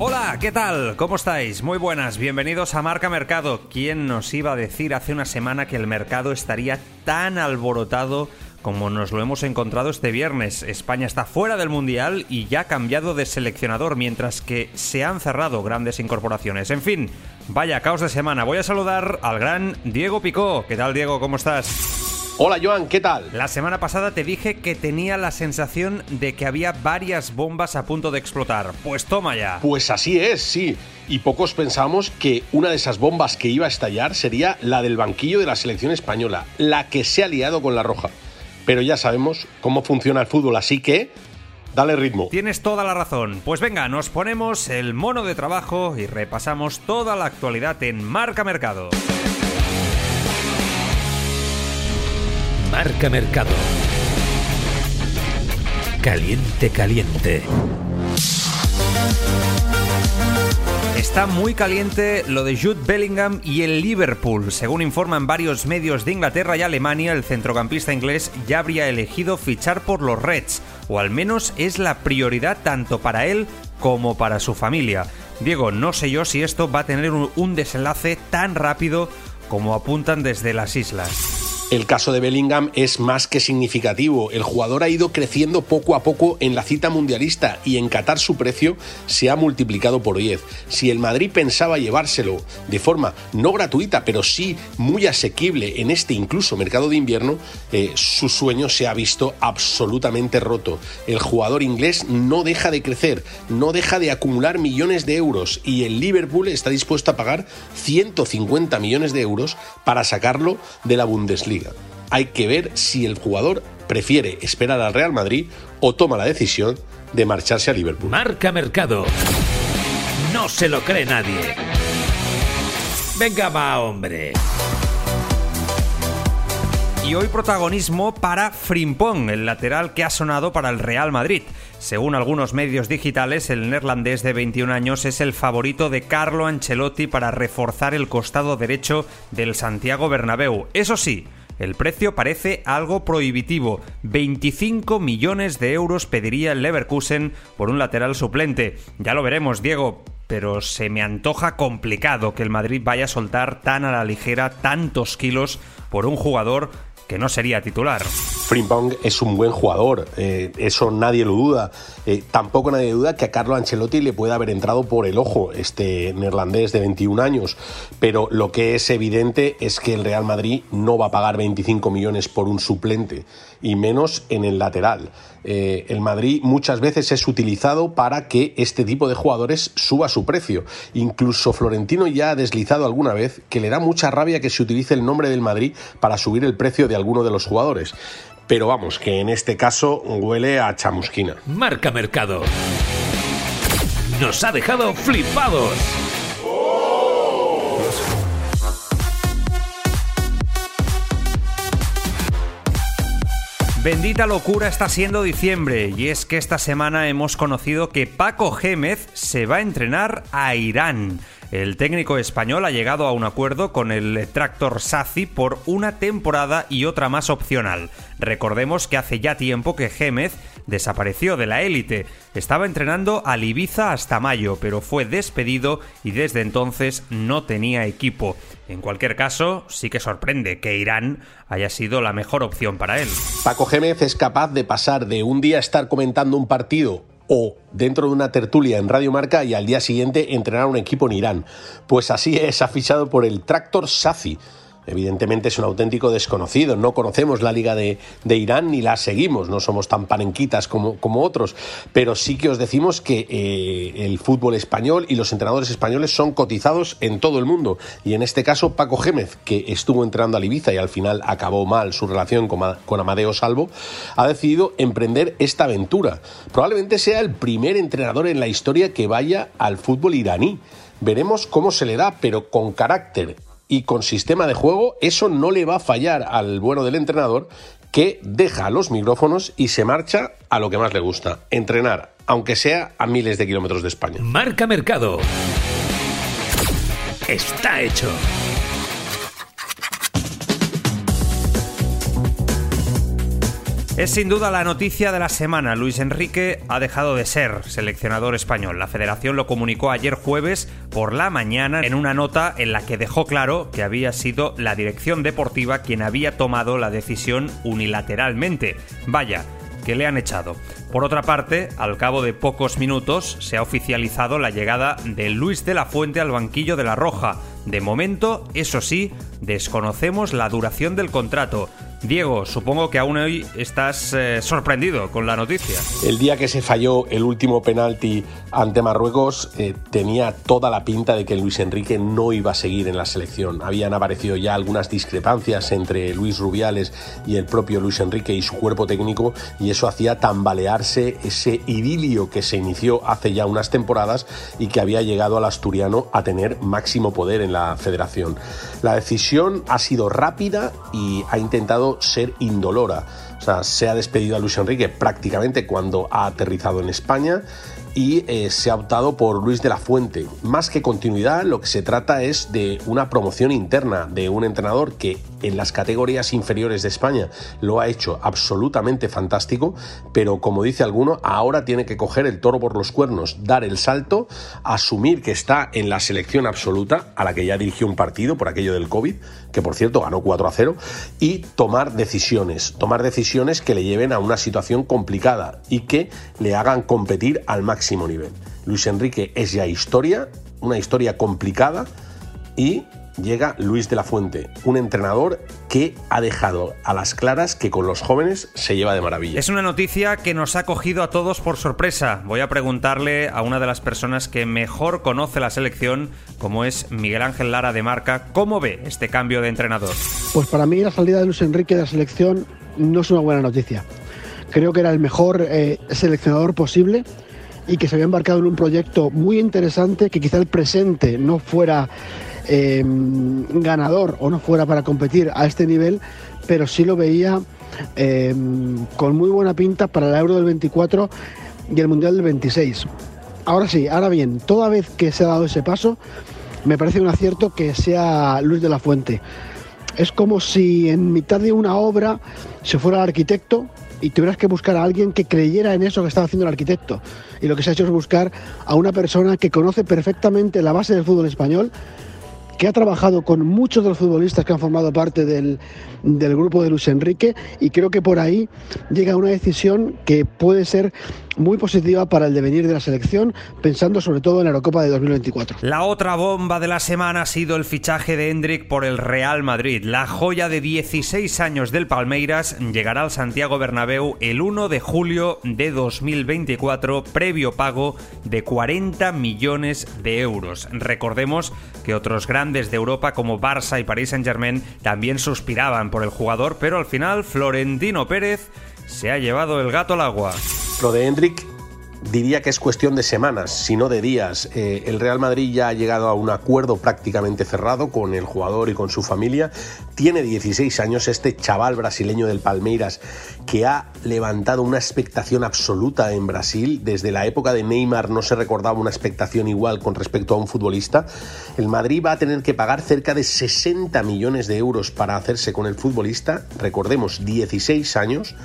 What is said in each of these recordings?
Hola, ¿qué tal? ¿Cómo estáis? Muy buenas, bienvenidos a Marca Mercado. ¿Quién nos iba a decir hace una semana que el mercado estaría tan alborotado como nos lo hemos encontrado este viernes? España está fuera del Mundial y ya ha cambiado de seleccionador, mientras que se han cerrado grandes incorporaciones. En fin, vaya caos de semana. Voy a saludar al gran Diego Picó. ¿Qué tal, Diego? ¿Cómo estás? Hola Joan, ¿qué tal? La semana pasada te dije que tenía la sensación de que había varias bombas a punto de explotar. Pues toma ya. Pues así es, sí. Y pocos pensamos que una de esas bombas que iba a estallar sería la del banquillo de la selección española, la que se ha liado con la roja. Pero ya sabemos cómo funciona el fútbol, así que Dale ritmo. Tienes toda la razón. Pues venga, nos ponemos el mono de trabajo y repasamos toda la actualidad en Marca Mercado. Marca Mercado. Caliente, caliente. Está muy caliente lo de Jude Bellingham y el Liverpool. Según informan varios medios de Inglaterra y Alemania, el centrocampista inglés ya habría elegido fichar por los Reds, o al menos es la prioridad tanto para él como para su familia. Diego, no sé yo si esto va a tener un, desenlace tan rápido como apuntan desde las islas. El caso de Bellingham es más que significativo. El jugador ha ido creciendo poco a poco en la cita mundialista y en Qatar su precio se ha multiplicado por 10. Si el Madrid pensaba llevárselo de forma no gratuita, pero sí muy asequible en este incluso mercado de invierno, eh, su sueño se ha visto absolutamente roto. El jugador inglés no deja de crecer, no deja de acumular millones de euros y el Liverpool está dispuesto a pagar 150 millones de euros para sacarlo de la Bundesliga. Hay que ver si el jugador prefiere esperar al Real Madrid o toma la decisión de marcharse a Liverpool. Marca Mercado. No se lo cree nadie. Venga, va, hombre. Y hoy protagonismo para Frimpong, el lateral que ha sonado para el Real Madrid. Según algunos medios digitales, el neerlandés de 21 años es el favorito de Carlo Ancelotti para reforzar el costado derecho del Santiago Bernabéu. Eso sí, el precio parece algo prohibitivo. 25 millones de euros pediría el Leverkusen por un lateral suplente. Ya lo veremos, Diego, pero se me antoja complicado que el Madrid vaya a soltar tan a la ligera tantos kilos por un jugador que no sería titular. Frimpong es un buen jugador, eh, eso nadie lo duda. Eh, tampoco nadie duda que a Carlo Ancelotti le puede haber entrado por el ojo este neerlandés de 21 años, pero lo que es evidente es que el Real Madrid no va a pagar 25 millones por un suplente, y menos en el lateral. Eh, el Madrid muchas veces es utilizado para que este tipo de jugadores suba su precio. Incluso Florentino ya ha deslizado alguna vez que le da mucha rabia que se utilice el nombre del Madrid para subir el precio de alguno de los jugadores. Pero vamos, que en este caso huele a chamusquina. Marca Mercado. Nos ha dejado flipados. Bendita locura está siendo diciembre y es que esta semana hemos conocido que Paco Gémez se va a entrenar a Irán. El técnico español ha llegado a un acuerdo con el Tractor Sazi por una temporada y otra más opcional. Recordemos que hace ya tiempo que Gémez desapareció de la élite. Estaba entrenando al Ibiza hasta mayo, pero fue despedido y desde entonces no tenía equipo. En cualquier caso, sí que sorprende que Irán haya sido la mejor opción para él. Paco Gémez es capaz de pasar de un día estar comentando un partido o dentro de una tertulia en Radio Marca y al día siguiente entrenar un equipo en Irán. Pues así es, ha fichado por el Tractor Safi evidentemente es un auténtico desconocido. No conocemos la Liga de, Irán ni la seguimos, no somos tan panenquitas como, como otros, pero sí que os decimos que eh, el fútbol español y los entrenadores españoles son cotizados en todo el mundo. Y en este caso, Paco Gémez, que estuvo entrenando a Ibiza y al final acabó mal su relación con, con Amadeo Salvo, ha decidido emprender esta aventura. Probablemente sea el primer entrenador en la historia que vaya al fútbol iraní. Veremos cómo se le da, pero con carácter y con sistema de juego, eso no le va a fallar al bueno del entrenador que deja los micrófonos y se marcha a lo que más le gusta, entrenar, aunque sea a miles de kilómetros de España. Marca Mercado. Está hecho. Es sin duda la noticia de la semana. Luis Enrique ha dejado de ser seleccionador español. La federación lo comunicó ayer jueves por la mañana en una nota en la que dejó claro que había sido la dirección deportiva quien había tomado la decisión unilateralmente. Vaya, que le han echado. Por otra parte, al cabo de pocos minutos se ha oficializado la llegada de Luis de la Fuente al banquillo de la Roja. De momento, eso sí, desconocemos la duración del contrato. Diego, supongo que aún hoy estás eh, sorprendido con la noticia. El día que se falló el último penalti ante Marruecos eh, tenía toda la pinta de que Luis Enrique no iba a seguir en la selección. Habían aparecido ya algunas discrepancias entre Luis Rubiales y el propio Luis Enrique y su cuerpo técnico y eso hacía ese idilio que se inició hace ya unas temporadas y que había llegado al asturiano a tener máximo poder en la federación. La decisión ha sido rápida y ha intentado ser indolora. O sea, se ha despedido a Luis Enrique prácticamente cuando ha aterrizado en España y eh, se ha optado por Luis de la Fuente. Más que continuidad, lo que se trata es de una promoción interna de un entrenador que en las categorías inferiores de España lo ha hecho absolutamente fantástico, pero como dice alguno, ahora tiene que coger el toro por los cuernos, dar el salto, asumir que está en la selección absoluta, a la que ya dirigió un partido por aquello del COVID, que por cierto ganó 4 a 0, y tomar decisiones, tomar decisiones que le lleven a una situación complicada y que le hagan competir al máximo nivel. Luis Enrique es ya historia, una historia complicada y llega Luis de la Fuente, un entrenador que ha dejado a las claras que con los jóvenes se lleva de maravilla. Es una noticia que nos ha cogido a todos por sorpresa. Voy a preguntarle a una de las personas que mejor conoce la selección, como es Miguel Ángel Lara de Marca, ¿cómo ve este cambio de entrenador? Pues para mí la salida de Luis Enrique de la selección no es una buena noticia. Creo que era el mejor eh, seleccionador posible y que se había embarcado en un proyecto muy interesante que quizá el presente no fuera Em, ganador o no fuera para competir a este nivel, pero sí lo veía em, con muy buena pinta para el Euro del 24 y el Mundial del 26. Ahora sí, ahora bien, toda vez que se ha dado ese paso, me parece un acierto que sea Luis de la Fuente. Es como si en mitad de una obra se fuera el arquitecto y tuvieras que buscar a alguien que creyera en eso que estaba haciendo el arquitecto. Y lo que se ha hecho es buscar a una persona que conoce perfectamente la base del fútbol español, que ha trabajado con muchos de los futbolistas que han formado parte del, del grupo de Luis Enrique y creo que por ahí llega una decisión que puede ser muy positiva para el devenir de la selección, pensando sobre todo en la Eurocopa de 2024. La otra bomba de la semana ha sido el fichaje de Hendrik por el Real Madrid. La joya de 16 años del Palmeiras llegará al Santiago Bernabéu el 1 de julio de 2024, previo pago de 40 millones de euros. Recordemos que otros grandes de Europa como Barça y Paris Saint-Germain también suspiraban por el jugador, pero al final Florentino Pérez se ha llevado el gato al agua. Lo de Hendrik diría que es cuestión de semanas, si no de días. Eh, el Real Madrid ya ha llegado a un acuerdo prácticamente cerrado con el jugador y con su familia. Tiene 16 años este chaval brasileño del Palmeiras que ha levantado una expectación absoluta en Brasil. Desde la época de Neymar no se recordaba una expectación igual con respecto a un futbolista. El Madrid va a tener que pagar cerca de 60 millones de euros para hacerse con el futbolista. Recordemos, 16 años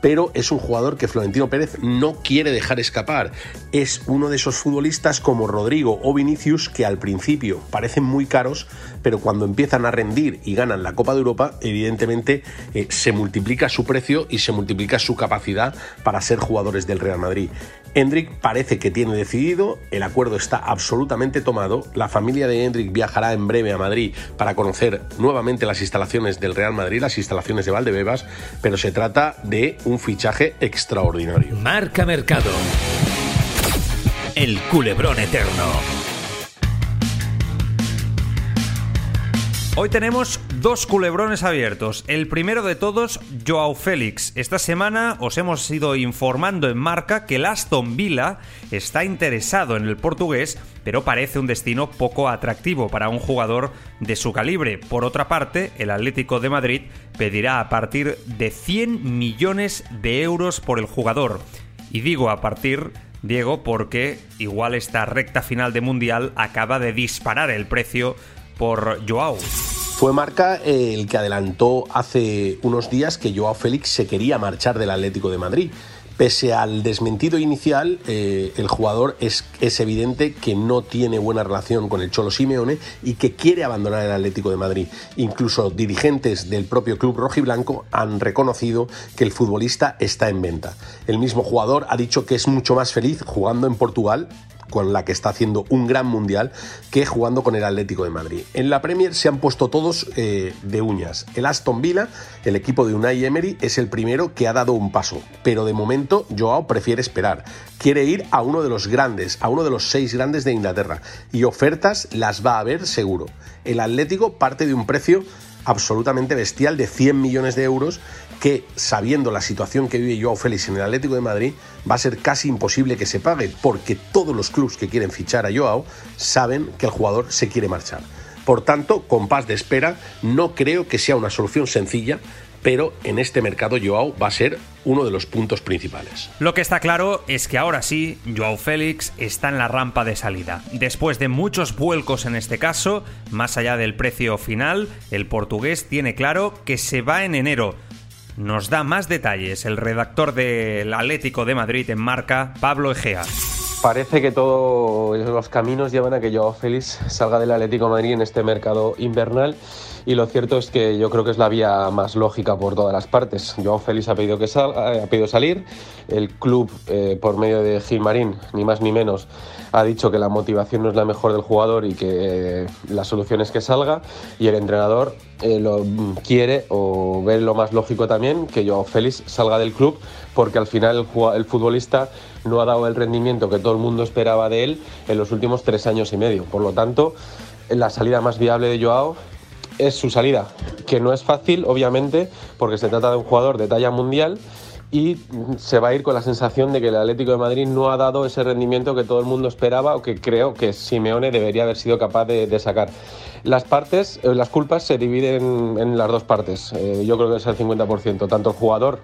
pero es un jugador que Florentino Pérez no quiere dejar escapar. Es uno de esos futbolistas como Rodrigo o Vinicius que al principio parecen muy caros, pero cuando empiezan a rendir y ganan la Copa de Europa, evidentemente eh, se multiplica su precio y se multiplica su capacidad para ser jugadores del Real Madrid. Hendrik parece que tiene decidido, el acuerdo está absolutamente tomado, la familia de Hendrik viajará en breve a Madrid para conocer nuevamente las instalaciones del Real Madrid, las instalaciones de Valdebebas, pero se trata de un fichaje extraordinario. Marca Mercado. El culebrón eterno. Hoy tenemos dos culebrones abiertos. El primero de todos, Joao Félix. Esta semana os hemos ido informando en marca que el Aston Villa está interesado en el portugués pero parece un destino poco atractivo para un jugador de su calibre. Por otra parte, el Atlético de Madrid pedirá a partir de 100 millones de euros por el jugador. Y digo a partir Diego, porque igual esta recta final de Mundial acaba de disparar el precio por Joao. Fue Marca el que adelantó hace unos días que Joao Félix se quería marchar del Atlético de Madrid. Pese al desmentido inicial, eh, el jugador es, es, evidente que no tiene buena relación con el Cholo Simeone y que quiere abandonar el Atlético de Madrid. Incluso dirigentes del propio club rojiblanco han reconocido que el futbolista está en venta. El mismo jugador ha dicho que es mucho más feliz jugando en Portugal con la que está haciendo un gran mundial, que jugando con el Atlético de Madrid. En la Premier se han puesto todos eh, de uñas. El Aston Villa, el equipo de Unai Emery, es el primero que ha dado un paso, pero de momento Joao prefiere esperar. Quiere ir a uno de los grandes, a uno de los seis grandes de Inglaterra, y ofertas las va a haber seguro. El Atlético parte de un precio absolutamente bestial de 100 millones de euros que, sabiendo la situación que vive Joao Félix en el Atlético de Madrid, va a ser casi imposible que se pague, porque todos los clubes que quieren fichar a Joao saben que el jugador se quiere marchar. Por tanto, con de espera, no creo que sea una solución sencilla, pero en este mercado Joao va a ser uno de los puntos principales. Lo que está claro es que ahora sí, Joao Félix está en la rampa de salida. Después de muchos vuelcos en este caso, más allá del precio final, el portugués tiene claro que se va en enero. Nos da más detalles el redactor del Atlético de Madrid en marca, Pablo Egea. Parece que todos los caminos llevan a que Joao Félix salga del Atlético Madrid en este mercado invernal y lo cierto es que yo creo que es la vía más lógica por todas las partes. Joao Félix ha pedido, que salga, eh, ha pedido salir, el club eh, por medio de Gilmarín, ni más ni menos, ha dicho que la motivación no es la mejor del jugador y que eh, la solución es que salga y el entrenador lo quiere o ve lo más lógico también que Joao Félix salga del club porque al final el, el futbolista no ha dado el rendimiento que todo el mundo esperaba de él en los últimos tres años y medio. Por lo tanto, la salida más viable de Joao es su salida, que no es fácil, obviamente, porque se trata de un jugador de talla mundial y se va a ir con la sensación de que el Atlético de Madrid no ha dado ese rendimiento que todo el mundo esperaba o que creo que Simeone debería haber sido capaz de, sacar. Las partes, eh, las culpas se dividen en las dos partes. Eh, yo creo que es el 50%. Tanto el jugador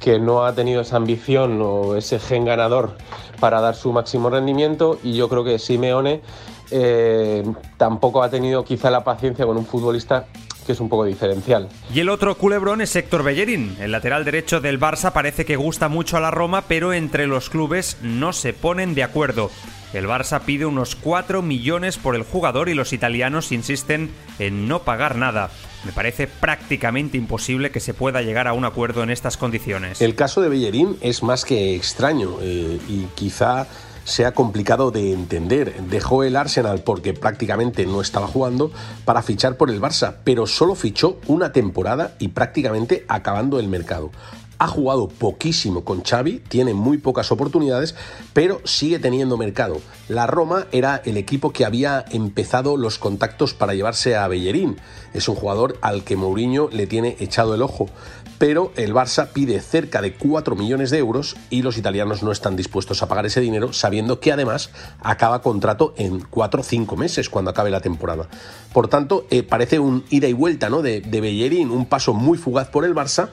que no ha tenido esa ambición o ese gen ganador para dar su máximo rendimiento y yo creo que Simeone eh, tampoco ha tenido quizá la paciencia con un futbolista que es un poco diferencial. Y el otro culebrón es Héctor Bellerín. El lateral derecho del Barça parece que gusta mucho a la Roma, pero entre los clubes no se ponen de acuerdo. El Barça pide unos 4 millones por el jugador y los italianos insisten en no pagar nada. Me parece prácticamente imposible que se pueda llegar a un acuerdo en estas condiciones. El caso de Bellerín es más que extraño eh, y quizá sea complicado de entender. Dejó el Arsenal porque prácticamente no estaba jugando para fichar por el Barça, pero solo fichó una temporada y prácticamente acabando el mercado ha jugado poquísimo con Xavi, tiene muy pocas oportunidades, pero sigue teniendo mercado. La Roma era el equipo que había empezado los contactos para llevarse a Bellerín. Es un jugador al que Mourinho le tiene echado el ojo, pero el Barça pide cerca de 4 millones de euros y los italianos no están dispuestos a pagar ese dinero, sabiendo que además acaba contrato en 4 o 5 meses cuando acabe la temporada. Por tanto, eh, parece un ida y vuelta ¿no? de, de Bellerín, un paso muy fugaz por el Barça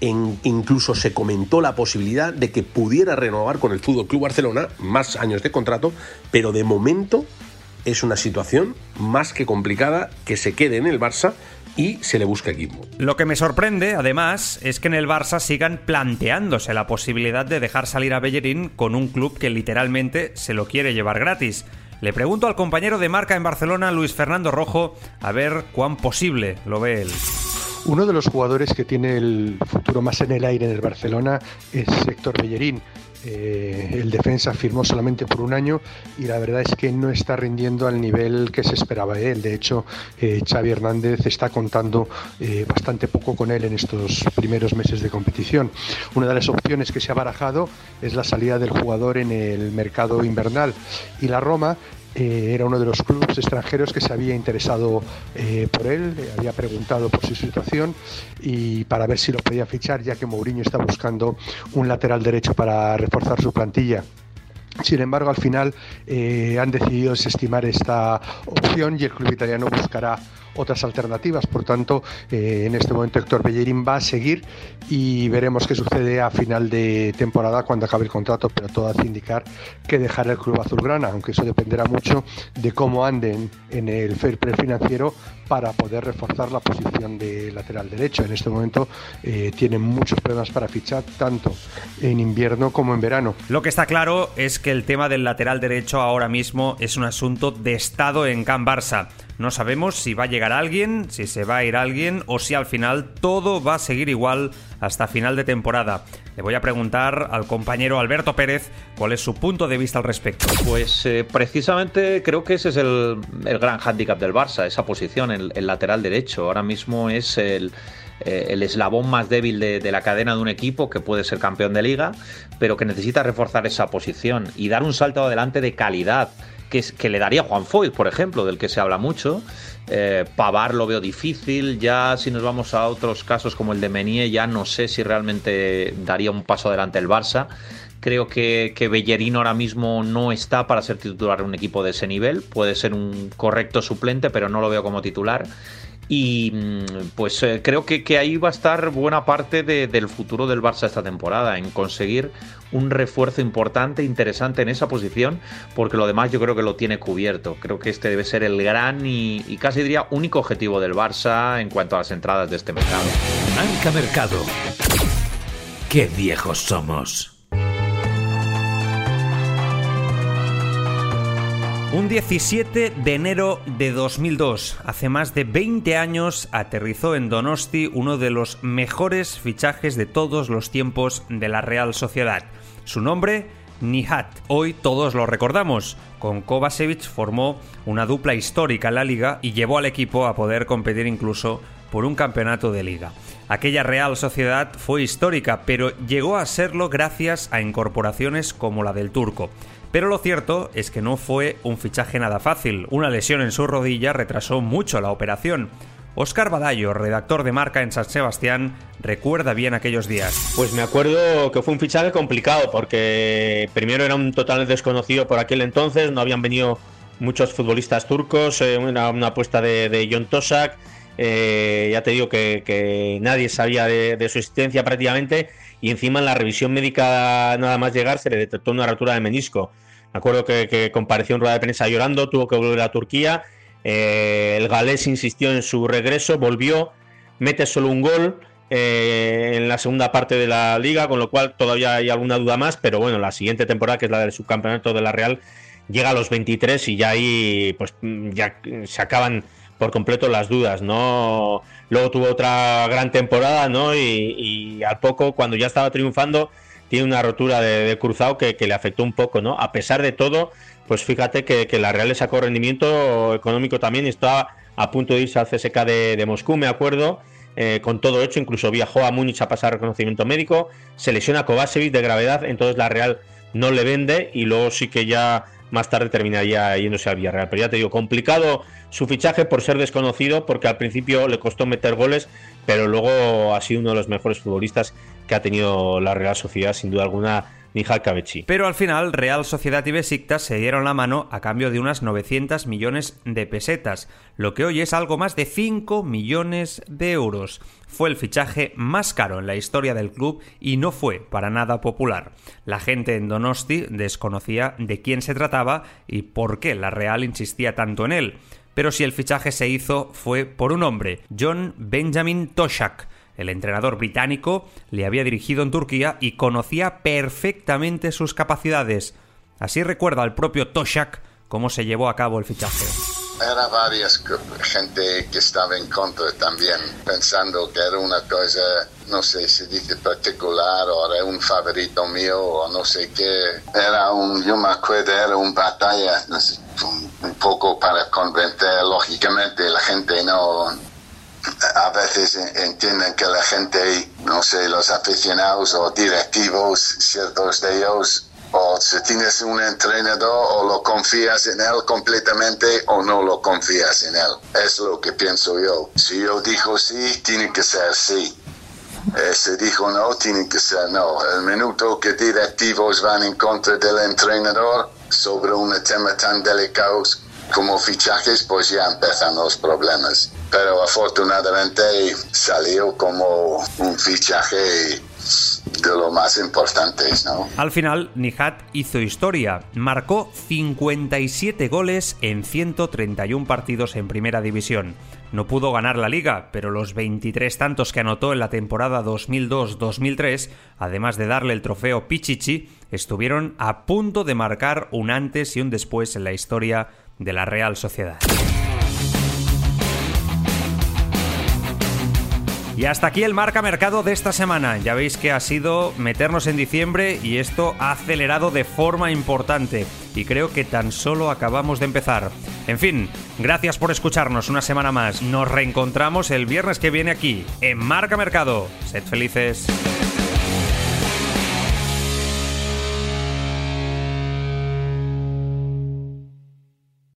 incluso se comentó la posibilidad de que pudiera renovar con el Fútbol Club Barcelona más años de contrato, pero de momento es una situación más que complicada que se quede en el Barça y se le busca equipo. Lo que me sorprende, además, es que en el Barça sigan planteándose la posibilidad de dejar salir a Bellerín con un club que literalmente se lo quiere llevar gratis. Le pregunto al compañero de marca en Barcelona, Luis Fernando Rojo, a ver cuán posible lo ve él. Uno de los jugadores que tiene el futuro más en el aire en el Barcelona es Héctor Bellerín. Eh, el defensa firmó solamente por un año y la verdad es que no está rindiendo al nivel que se esperaba de él. De hecho, eh, Xavi Hernández está contando eh, bastante poco con él en estos primeros meses de competición. Una de las opciones que se ha barajado es la salida del jugador en el mercado invernal y la Roma eh, era uno de los clubes extranjeros que se había interesado eh, por él, había preguntado por su situación y para ver si lo podía fichar, ya que Mourinho está buscando un lateral derecho para reforzar su plantilla. Sin embargo, al final eh, han decidido desestimar esta opción y el club italiano buscará otras alternativas. Por tanto, eh, en este momento Héctor Bellerín va a seguir y veremos qué sucede a final de temporada cuando acabe el contrato, pero todo hace indicar que dejará el club azulgrana, aunque eso dependerá mucho de cómo anden en el fair play financiero para poder reforzar la posición de lateral derecho. En este momento eh, tienen muchos problemas para fichar, tanto en invierno como en verano. Lo que está claro es que el tema del lateral derecho ahora mismo es un asunto de estado en Can Barça. No sabemos si va a llegar alguien, si se va a ir alguien o si al final todo va a seguir igual hasta final de temporada. Le voy a preguntar al compañero Alberto Pérez cuál es su punto de vista al respecto. Pues eh, precisamente creo que ese es el, gran hándicap del Barça, esa posición, el, lateral derecho. Ahora mismo es el, eh, eslabón más débil de, la cadena de un equipo que puede ser campeón de liga, pero que necesita reforzar esa posición y dar un salto adelante de calidad que, le daría Juan Foyt, por ejemplo, del que se habla mucho. Eh, Pavar lo veo difícil. Ya si nos vamos a otros casos como el de Menier, ya no sé si realmente daría un paso adelante el Barça. Creo que, que Bellerino ahora mismo no está para ser titular en un equipo de ese nivel. Puede ser un correcto suplente, pero no lo veo como titular. Y mm, pues eh, creo que, ahí va a estar buena parte del futuro del Barça esta temporada, en conseguir un refuerzo importante, interesante en esa posición, porque lo demás yo creo que lo tiene cubierto. Creo que este debe ser el gran y, casi diría único objetivo del Barça en cuanto a las entradas de este mercado. Anca Mercado. Qué viejos somos. Un 17 de enero de 2002, hace más de 20 años, aterrizó en Donosti uno de los mejores fichajes de todos los tiempos de la Real Sociedad. Su nombre, Nihat. Hoy todos lo recordamos. Con Kovacevic formó una dupla histórica en la liga y llevó al equipo a poder competir incluso por un campeonato de liga. Aquella Real Sociedad fue histórica, pero llegó a serlo gracias a incorporaciones como la del turco. Pero lo cierto es que no fue un fichaje nada fácil. Una lesión en su rodilla retrasó mucho la operación. Oscar Badallo, redactor de marca en San Sebastián, recuerda bien aquellos días. Pues me acuerdo que fue un fichaje complicado porque primero era un total desconocido por aquel entonces, no habían venido muchos futbolistas turcos, eh, una, apuesta de, John Tosak, eh, ya te digo que, nadie sabía de, de, su existencia prácticamente y encima en la revisión médica nada más llegar se le detectó una rotura de menisco. Me acuerdo que, compareció en rueda de prensa llorando, tuvo que volver a Turquía. Eh, el galés insistió en su regreso, volvió, mete solo un gol eh, en la segunda parte de la liga, con lo cual todavía hay alguna duda más, pero bueno, la siguiente temporada, que es la del subcampeonato de la Real, llega a los 23 y ya ahí pues ya se acaban por completo las dudas, ¿no? Luego tuvo otra gran temporada, ¿no? Y, al poco, cuando ya estaba triunfando, tiene una rotura de, cruzado que, le afectó un poco, ¿no? A pesar de todo, pues fíjate que, la Real sacó rendimiento económico también, estaba a punto de irse al CSK de, Moscú, me acuerdo, eh, con todo hecho, incluso viajó a Múnich a pasar reconocimiento médico, se lesiona Kovacevic de gravedad, entonces la Real no le vende y luego sí que ya más tarde terminaría yéndose al Villarreal. Pero ya te digo, complicado su fichaje por ser desconocido, porque al principio le costó meter goles, pero luego ha sido uno de los mejores futbolistas que ha tenido la Real Sociedad, sin duda alguna, Pero al final, Real Sociedad y Besiktas se dieron la mano a cambio de unas 900 millones de pesetas, lo que hoy es algo más de 5 millones de euros. Fue el fichaje más caro en la historia del club y no fue para nada popular. La gente en Donosti desconocía de quién se trataba y por qué la Real insistía tanto en él pero si el fichaje se hizo fue por un hombre, John Benjamin Toshak. El entrenador británico le había dirigido en Turquía y conocía perfectamente sus capacidades. Así recuerda el propio Toshak cómo se llevó a cabo el fichaje. Era varias gente que estaba en contra también, pensando que era una cosa, no sé si dice particular o era un favorito mío o no sé qué. Era un, yo me acuerdo, era una batalla, sé, un poco para convencer, lógicamente la gente no, a veces entienden que la gente, no sé, los aficionados o directivos, ciertos de ellos, o si tienes un entrenador o lo confías en él completamente o no lo confías en él. Es lo que pienso yo. Si yo digo sí, tiene que ser sí. Eh, se dijo no, tiene que ser no. El minuto que directivos van en contra del entrenador sobre un tema tan delicado como fichajes, pues ya empiezan los problemas. Pero afortunadamente salió como un fichaje de lo más importantes, ¿no? Al final, Nihat hizo historia. Marcó 57 goles en 131 partidos en Primera División. No pudo ganar la liga, pero los 23 tantos que anotó en la temporada 2002-2003, además de darle el trofeo Pichichi, estuvieron a punto de marcar un antes y un después en la historia de la Real Sociedad. Y hasta aquí el marca mercado de esta semana. Ya veis que ha sido meternos en diciembre y esto ha acelerado de forma importante. Y creo que tan solo acabamos de empezar. En fin, gracias por escucharnos una semana más. Nos reencontramos el viernes que viene aquí, en Marca Mercado. Sed felices.